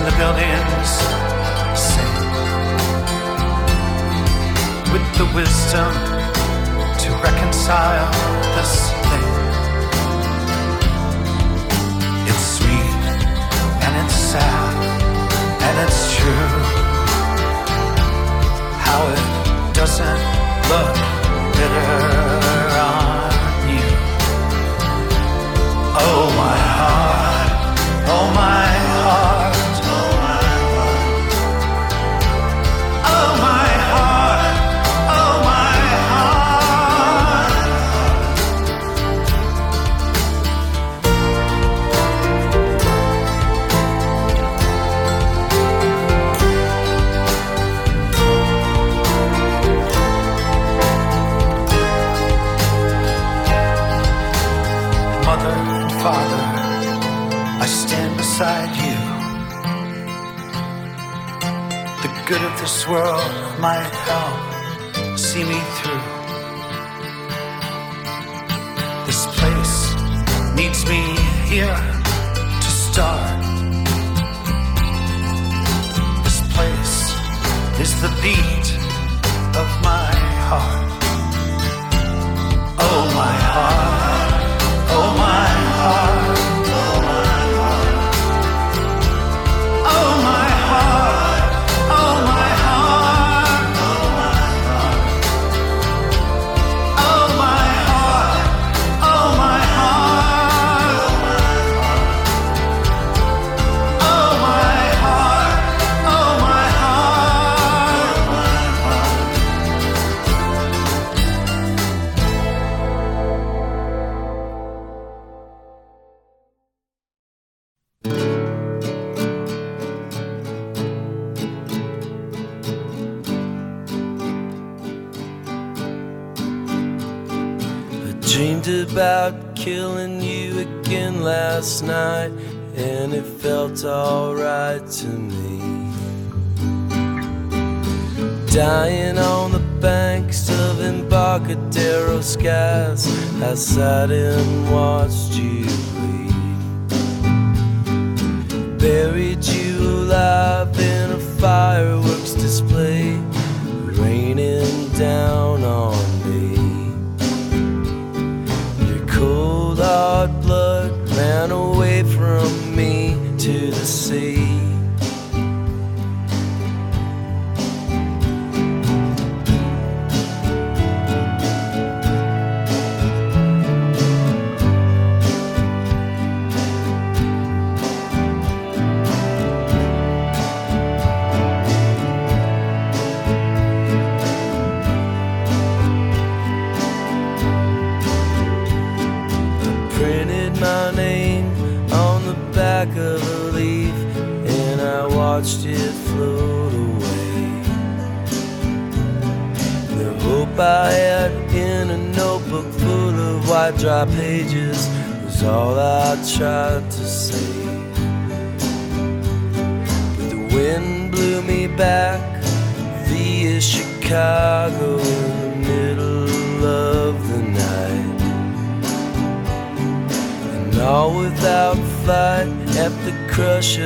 and the buildings sing. With the wisdom to reconcile this thing. It's sweet and it's sad and it's true. How it doesn't look bitter on you. Oh my heart, oh my this world might help see me through. This place needs me here to start. This place is the beat of my heart. Oh, my heart. About killing you again last night, and it felt alright to me. Dying on the banks of Embarcadero skies, I sat and watched you bleed. Buried you alive in a fireworks display, raining down on hard blood ran away from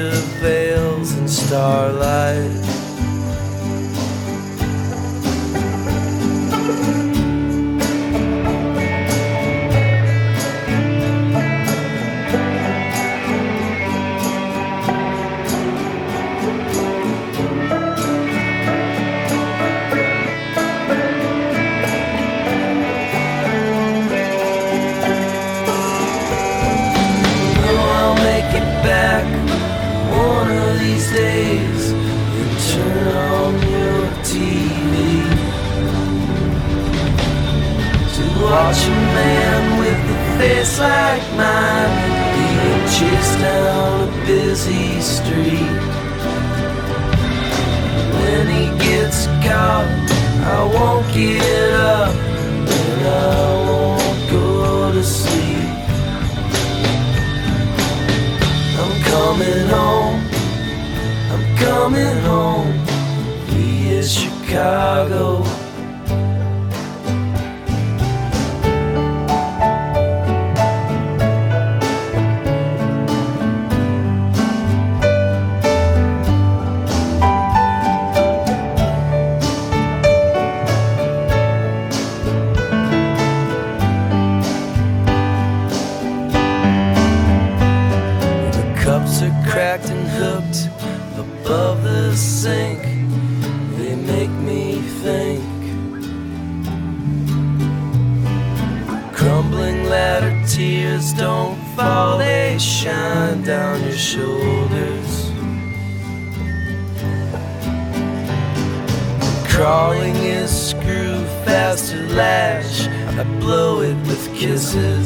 of veils and starlight. Watch a man with a face like mine being chased down a busy street. When he gets caught, I won't get up and I won't go to sleep. I'm coming home, I'm coming home He is Chicago.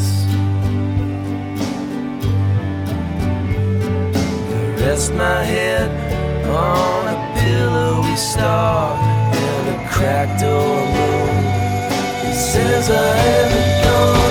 Kisses. Rest my head on a pillowy star and a cracked old moon. It says I haven't gone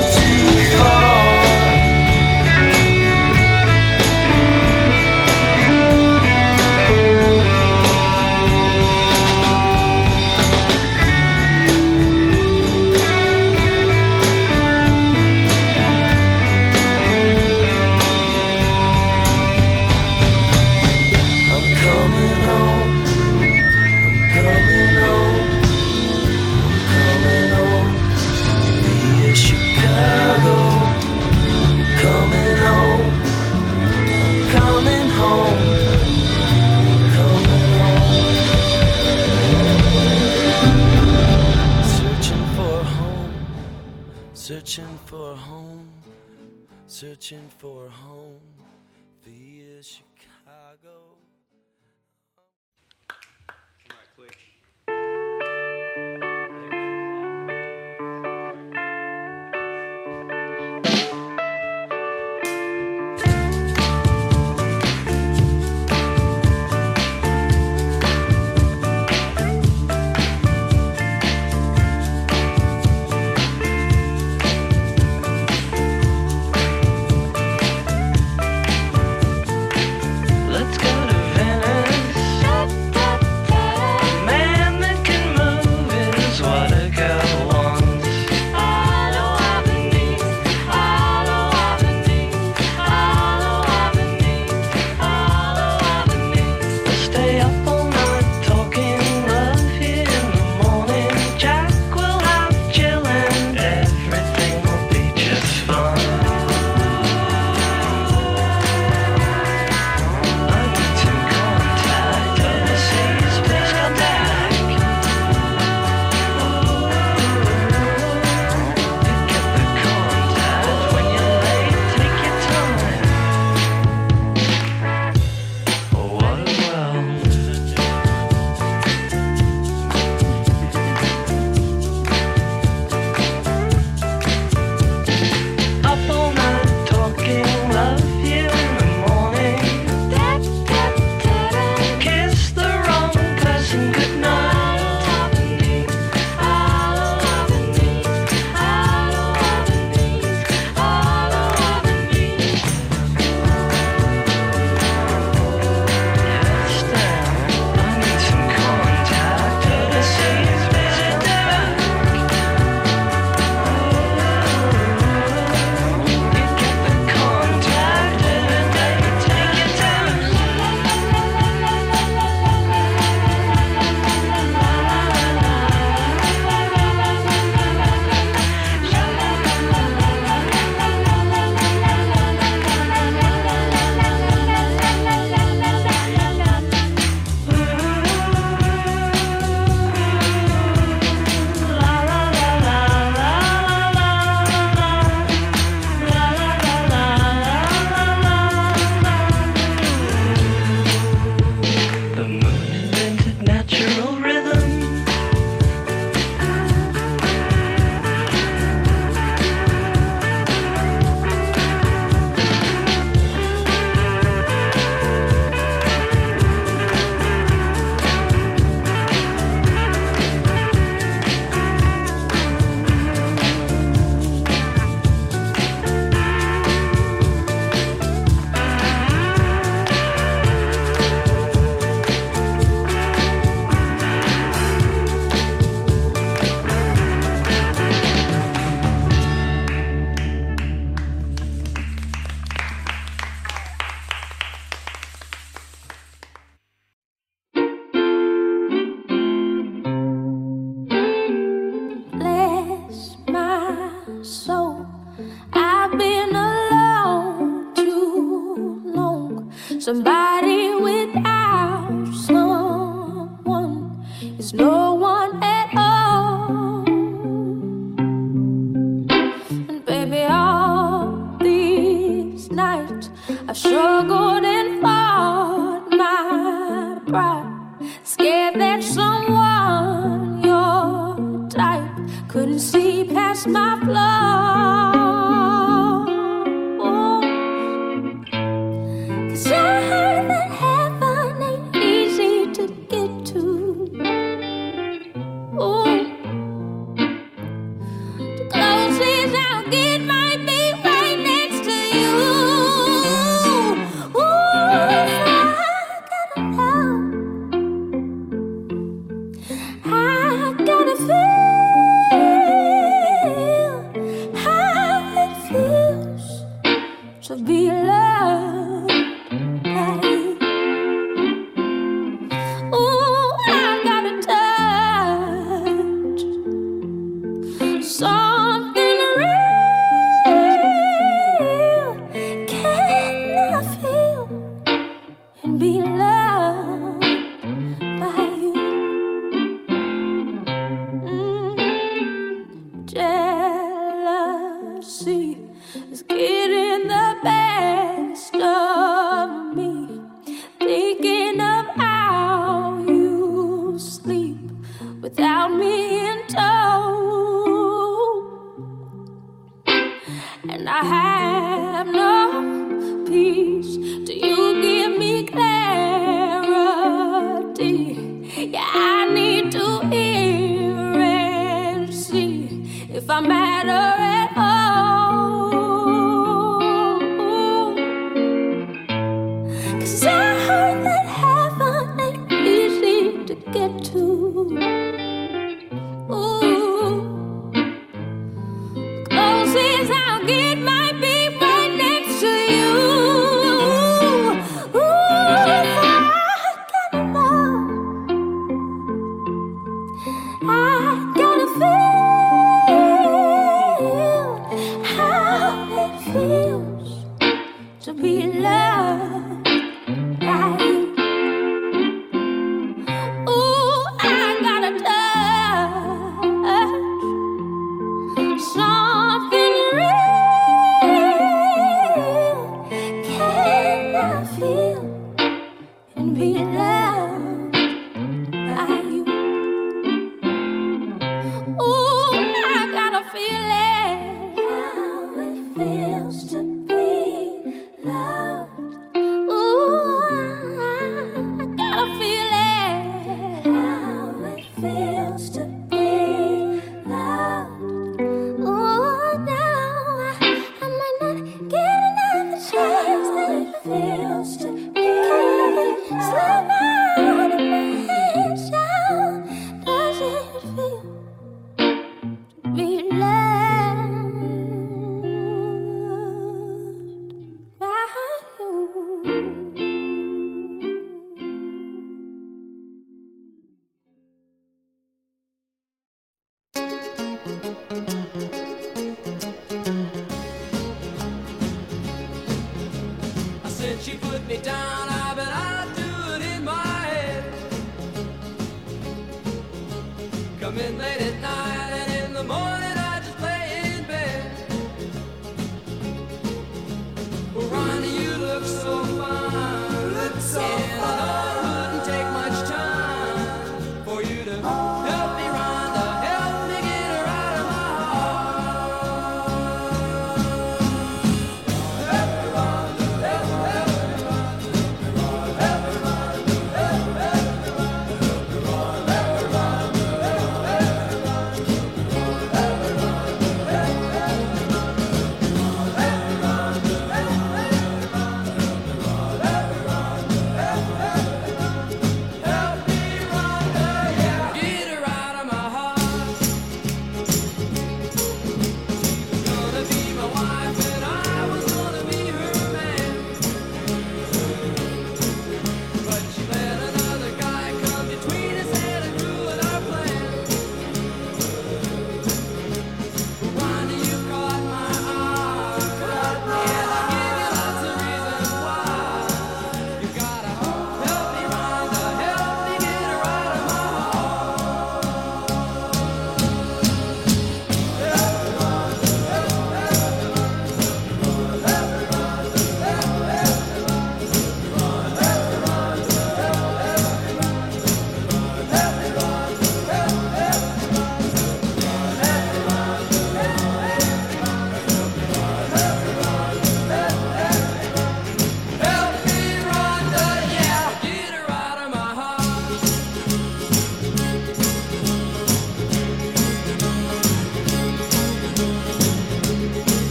Searching for a home. Searching for a home. struggled and fought my pride, scared that someone your type couldn't see past my flaws.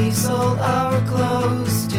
we sold our clothes.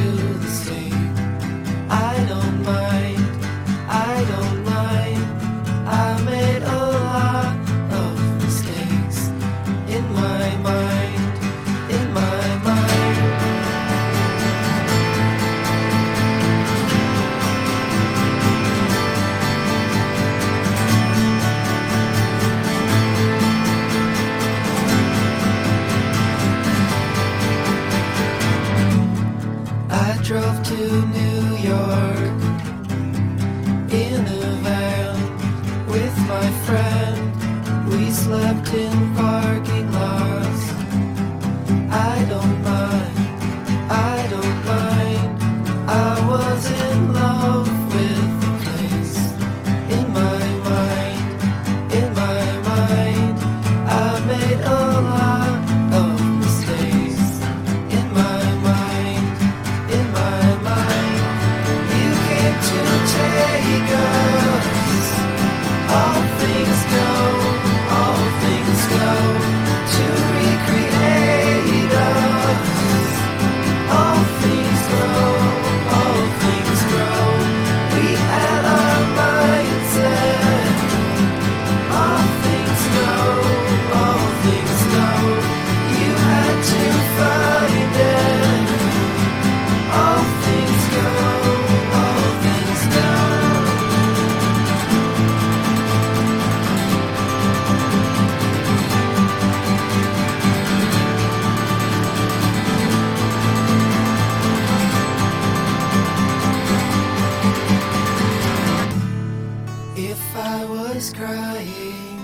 is crying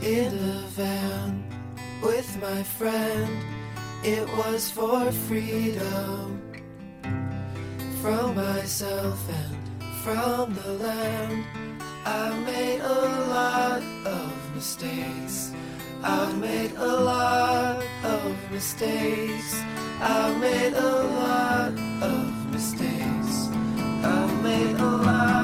in the van with my friend. It was for freedom from myself and from the land. I made a lot of mistakes. I've made a lot of mistakes. I've made a lot of mistakes. I've made a lot.